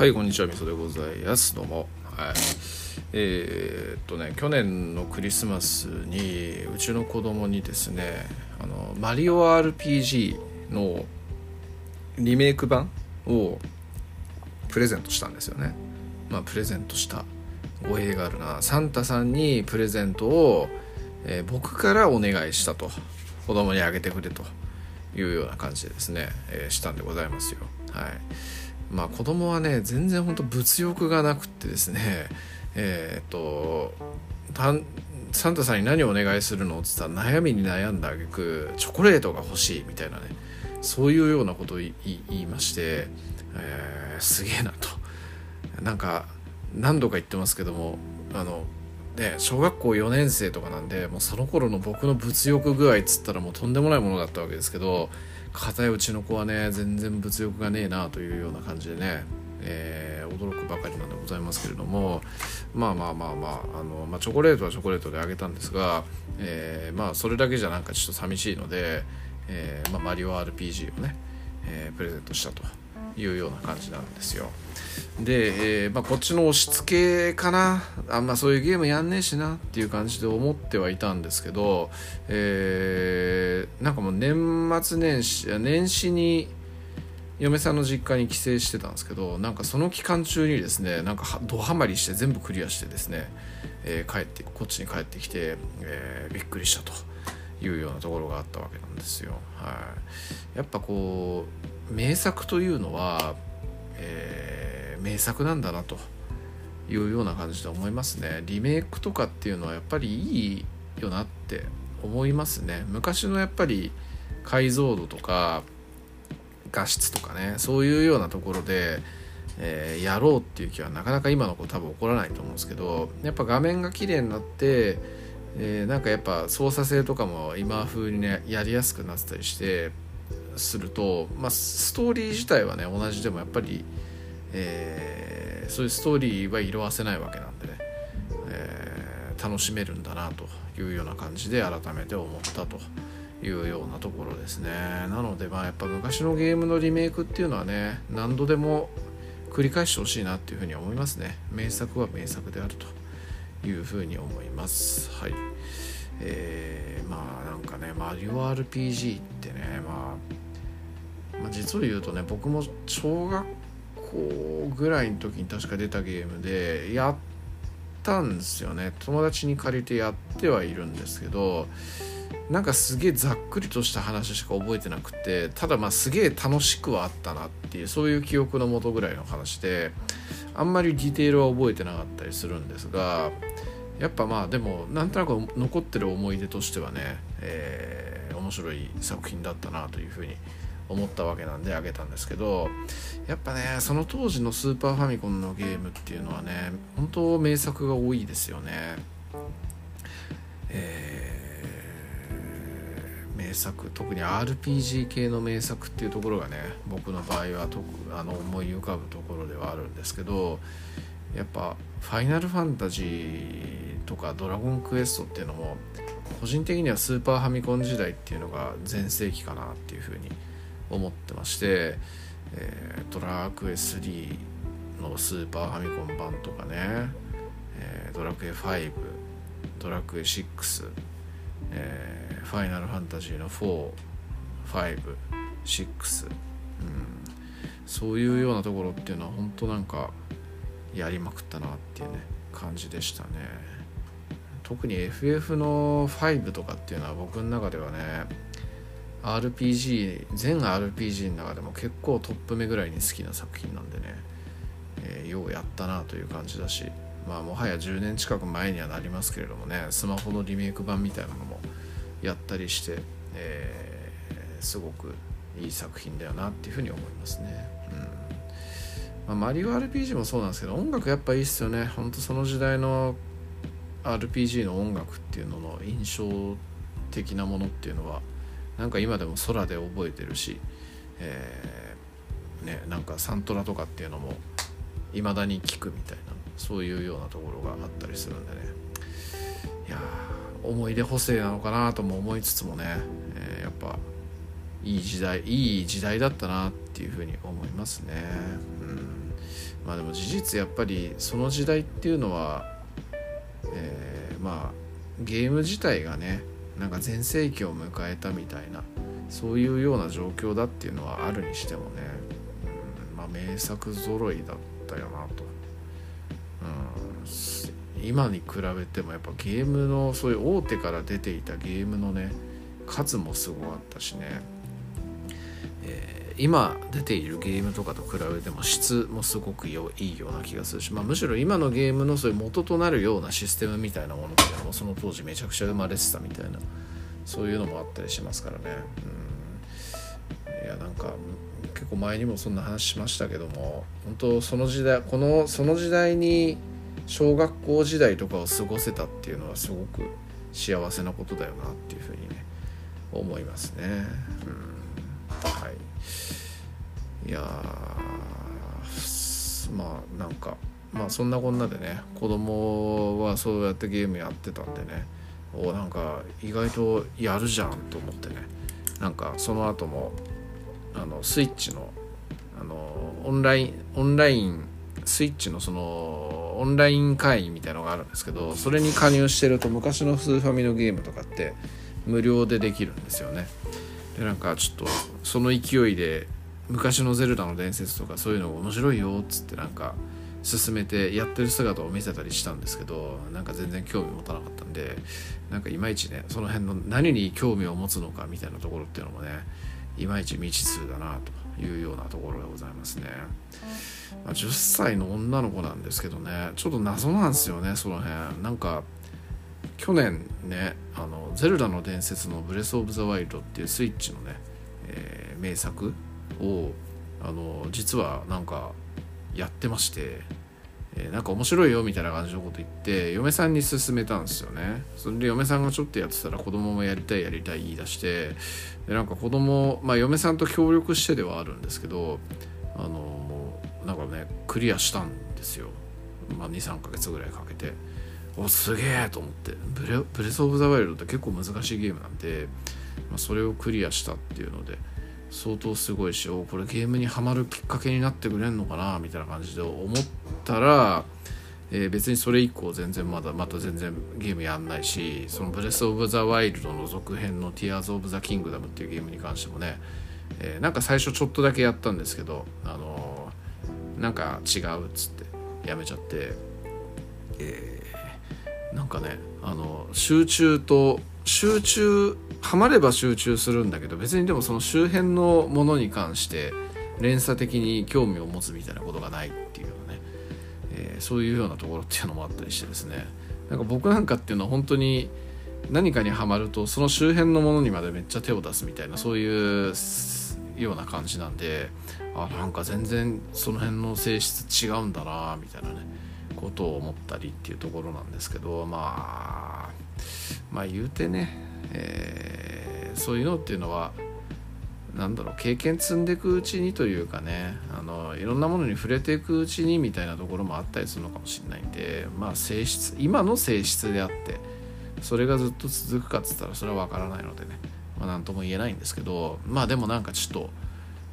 はいこんにちはみそでございます。どうも。はい。えー、っとね去年のクリスマスにうちの子供にですねあのマリオ RPG のリメイク版をプレゼントしたんですよね。まあプレゼントした語弊があるな。サンタさんにプレゼントを、えー、僕からお願いしたと。子供にあげてくれというような感じでですね、えー、したんでございますよ。はい。まあ子供はね全然ほんと物欲がなくってですね。えー、っとサンタさんに何をお願いするの？って言ったら悩みに悩んだ挙句チョコレートが欲しいみたいなね。そういうようなことを言いまして、えー、すげえなと。なんか何度か言ってますけどもあのね小学校4年生とかなんでもうその頃の僕の物欲具合っつったらもうとんでもないものだったわけですけど片いうちの子はね全然物欲がねえなというような感じでね、えー、驚くばかりなんでございますけれどもまあまあまあまああの、まあ、チョコレートはチョコレートであげたんですが、えー、まあそれだけじゃなんかちょっと寂しいので、えーまあ、マリオ RPG をね、えー、プレゼントしたと。いうような感じなんですよ。で、えーまあ、こっちの押し付けかなあんまそういうゲームやんねえしなっていう感じで思ってはいたんですけど、えー、なんかもう年末年始年始に嫁さんの実家に帰省してたんですけどなんかその期間中にですねなんかドハマりして全部クリアしてですね、えー、帰ってこっちに帰ってきて、えー、びっくりしたというようなところがあったわけなんですよ。はい、やっぱこう名作というのは、えー名作なんだなというような感じで思いますね。リメイクとかっていうのはやっぱりいいよなって思いますね。昔のやっぱり解像度とか画質とかねそういうようなところで、えー、やろうっていう気はなかなか今の子多分起こらないと思うんですけどやっぱ画面が綺麗になって、えー、なんかやっぱ操作性とかも今風にねやりやすくなってたりしてすると、まあ、ストーリー自体はね同じでもやっぱりえー、そういうストーリーは色あせないわけなんでね、えー、楽しめるんだなというような感じで改めて思ったというようなところですね。なのでまあやっぱ昔のゲームのリメイクっていうのはね何度でも繰り返してほしいなっていうふうに思いますね。名作は名作であるというふうに思います。はい。えー、まあなんかねマリオ RPG ってね、まあ実を言うとね僕も小学校ぐらいの時に確か出たゲームでやったんですよね。友達に借りてやってはいるんですけどなんかすげえざっくりとした話しか覚えてなくてただまあすげえ楽しくはあったなっていうそういう記憶のもとぐらいの話であんまりディテールは覚えてなかったりするんですがやっぱまあでもなんとなく残ってる思い出としてはね、えー、面白い作品だったなというふうに思います思ったわけなんであげたんですけどやっぱねその当時のスーパーファミコンのゲームっていうのはね本当名作が多いですよね。えー、名作特に RPG 系の名作っていうところがね僕の場合は特あの思い浮かぶところではあるんですけどやっぱ「ファイナルファンタジー」とか「ドラゴンクエスト」っていうのも個人的にはスーパーファミコン時代っていうのが全盛期かなっていうふうに思ってまして、えー、ドラクエ3のスーパーファミコン版とかね、えー、ドラクエ5ドラクエ6、えー、ファイナルファンタジーの456、うん、そういうようなところっていうのは本当なんかやりまくったなっていうね感じでしたね。特に FF の5とかっていうのは僕の中ではね RPG 全 RPG の中でも結構トップ目ぐらいに好きな作品なんでね、えー、ようやったなという感じだし。まあもはや10年近く前にはなりますけれどもね。スマホのリメイク版みたいなのもやったりして、えー、すごくいい作品だよなっていうふうに思いますね。うん。まあ、マリオ RPG もそうなんですけど音楽やっぱいいっすよね。ほんとその時代の RPG の音楽っていうのの印象的なものっていうのは。なんか今でも空で覚えてるし、えー、ね、なんかサントラとかっていうのも未だに聞くみたいなそういうようなところがあったりするんでねいや思い出補正なのかなとも思いつつもね、えー、やっぱいい時代いい時代だったなっていうふうに思いますね。うんまあでも事実やっぱりその時代っていうのは、えー、まあゲーム自体がねなんか全盛期を迎えたみたいなそういうような状況だっていうのはあるにしてもね、うん、まあ名作揃いだったよなと、うん、今に比べてもやっぱゲームのそういう大手から出ていたゲームのね数もすごかったしね、えー今出ているゲームとかと比べても質もすごくいいような気がするし、まあ、むしろ今のゲームのそういう元となるようなシステムみたいなものっていうのもその当時めちゃくちゃ生まれてたみたいなそういうのもあったりしますからね。うん、いやなんか結構前にもそんな話しましたけども本当その時代このその時代に小学校時代とかを過ごせたっていうのはすごく幸せなことだよなっていうふうにね思いますね。うん、はい。いやまあなんかまあそんなこんなでね子供はそうやってゲームやってたんでねおなんか意外とやるじゃんと思ってねなんかその後もあのスイッチのあのオンラインオンラインスイッチのそのオンライン会員みたいのがあるんですけどそれに加入してると昔のスーファミのゲームとかって無料でできるんですよね。でなんかちょっとその勢いで昔の「ゼルダの伝説」とかそういうのが面白いよっつってなんか進めてやってる姿を見せたりしたんですけどなんか全然興味持たなかったんでなんかいまいちねその辺の何に興味を持つのかみたいなところっていうのもねいまいち未知数だなというようなところでございますね、まあ、10歳の女の子なんですけどねちょっと謎なんですよねその辺。なんか去年ね「あのゼルダの伝説」の「ブレス・オブ・ザ・ワイルド」っていうスイッチのね、ー、名作をあの実はなんかやってまして、えー、なんか面白いよみたいな感じのこと言って嫁さんに勧めたんですよね。それで嫁さんがちょっとやってたら子供もやりたいやりたい言い出してでなんか子供まあ嫁さんと協力してではあるんですけどあのなんかねクリアしたんですよ、まあ、23ヶ月ぐらいかけて。おすげえと思って。ブレブレス・オブ・ザ・ワイルドって結構難しいゲームなんで、まあ、それをクリアしたっていうので相当すごいしおこれゲームにはまるきっかけになってくれんのかなみたいな感じで思ったら、えー、別にそれ以降全然まだまた全然ゲームやんないしそのブレス・オブ・ザ・ワイルドの続編の「ティアーズ・オブ・ザ・キングダム」っていうゲームに関してもね、えー、なんか最初ちょっとだけやったんですけど、あのー、なんか違うっつってやめちゃって、えー、なんかねあの集中と集中ハマれば集中するんだけど別にでもその周辺のものに関して連鎖的に興味を持つみたいなことがないっていうね、えー、そういうようなところっていうのもあったりしてですね。なんか僕なんかっていうのは本当に何かにはまるとその周辺のものにまでめっちゃ手を出すみたいなそういうような感じなんであなんか全然その辺の性質違うんだなみたいなね。ことを思ったりっていうところなんですけどまあまあ言うてねえー、そういうのっていうのは何だろう経験積んでいくうちにというかねあのいろんなものに触れていくうちにみたいなところもあったりするのかもしれないんでまあ性質今の性質であってそれがずっと続くかっつったらそれは分からないのでね、まあ、何とも言えないんですけどまあでもなんかちょっと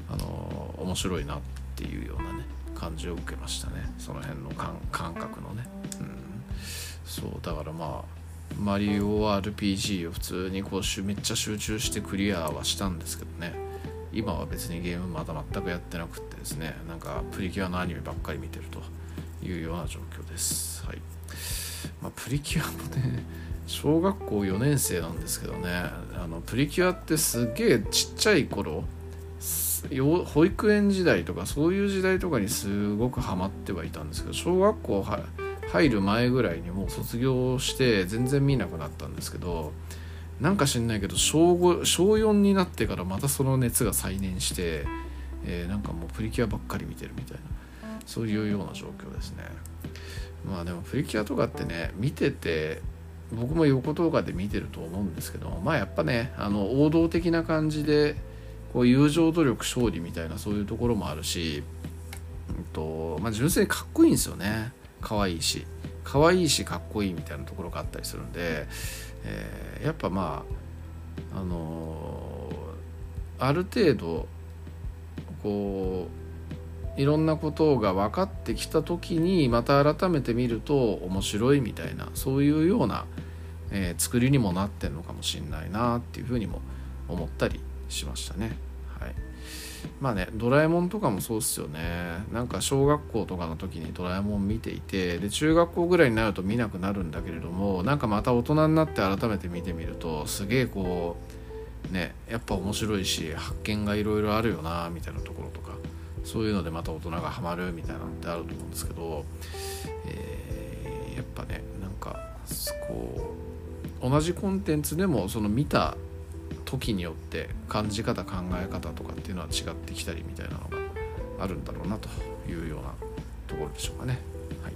あの面白いなっていうようなね感じを受けましたね。その辺の感覚のね、うん、そうだからまあマリオ RPG を普通にこうめっちゃ集中してクリアはしたんですけどね。今は別にゲームまだ全くやってなくってですね。なんかプリキュアのアニメばっかり見てるというような状況です。はい。まあ、プリキュアもね小学校4年生なんですけどね。あのプリキュアってすげえちっちゃい頃保育園時代とかそういう時代とかにすごくハマってはいたんですけど小学校入る前ぐらいにもう卒業して全然見なくなったんですけどなんか知んないけど小5小4になってからまたその熱が再燃して、えー、なんかもうプリキュアばっかり見てるみたいなそういうような状況ですね。まあでもプリキュアとかってね見てて僕も横動画で見てると思うんですけどまあやっぱねあの王道的な感じでこう友情努力勝利みたいなそういうところもあるし、うんとまあ、純粋にかっこいいんですよね。可愛いし。可愛いしかっこいいみたいなところがあったりするんで、えー、やっぱまああのー、ある程度こういろんなことが分かってきた時にまた改めて見ると面白いみたいなそういうような、えー、作りにもなってんのかもしんないなっていうふうにも思ったりしましたね。はい、まあねドラえもんとかもそうっすよねなんか小学校とかの時にドラえもん見ていてで中学校ぐらいになると見なくなるんだけれどもなんかまた大人になって改めて見てみるとすげえこうねやっぱ面白いし発見がいろいろあるよなみたいなところとかそういうのでまた大人がハマるみたいなのってあると思うんですけど、えー、やっぱねなんかこう同じコンテンツでもその見た時によって感じ方考え方とかっていうのは違ってきたりみたいなのがあるんだろうなというようなところでしょうかね。はい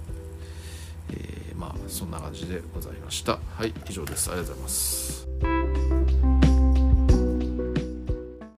えー、まあそんな感じでございました。はい以上です。ありがとうございます。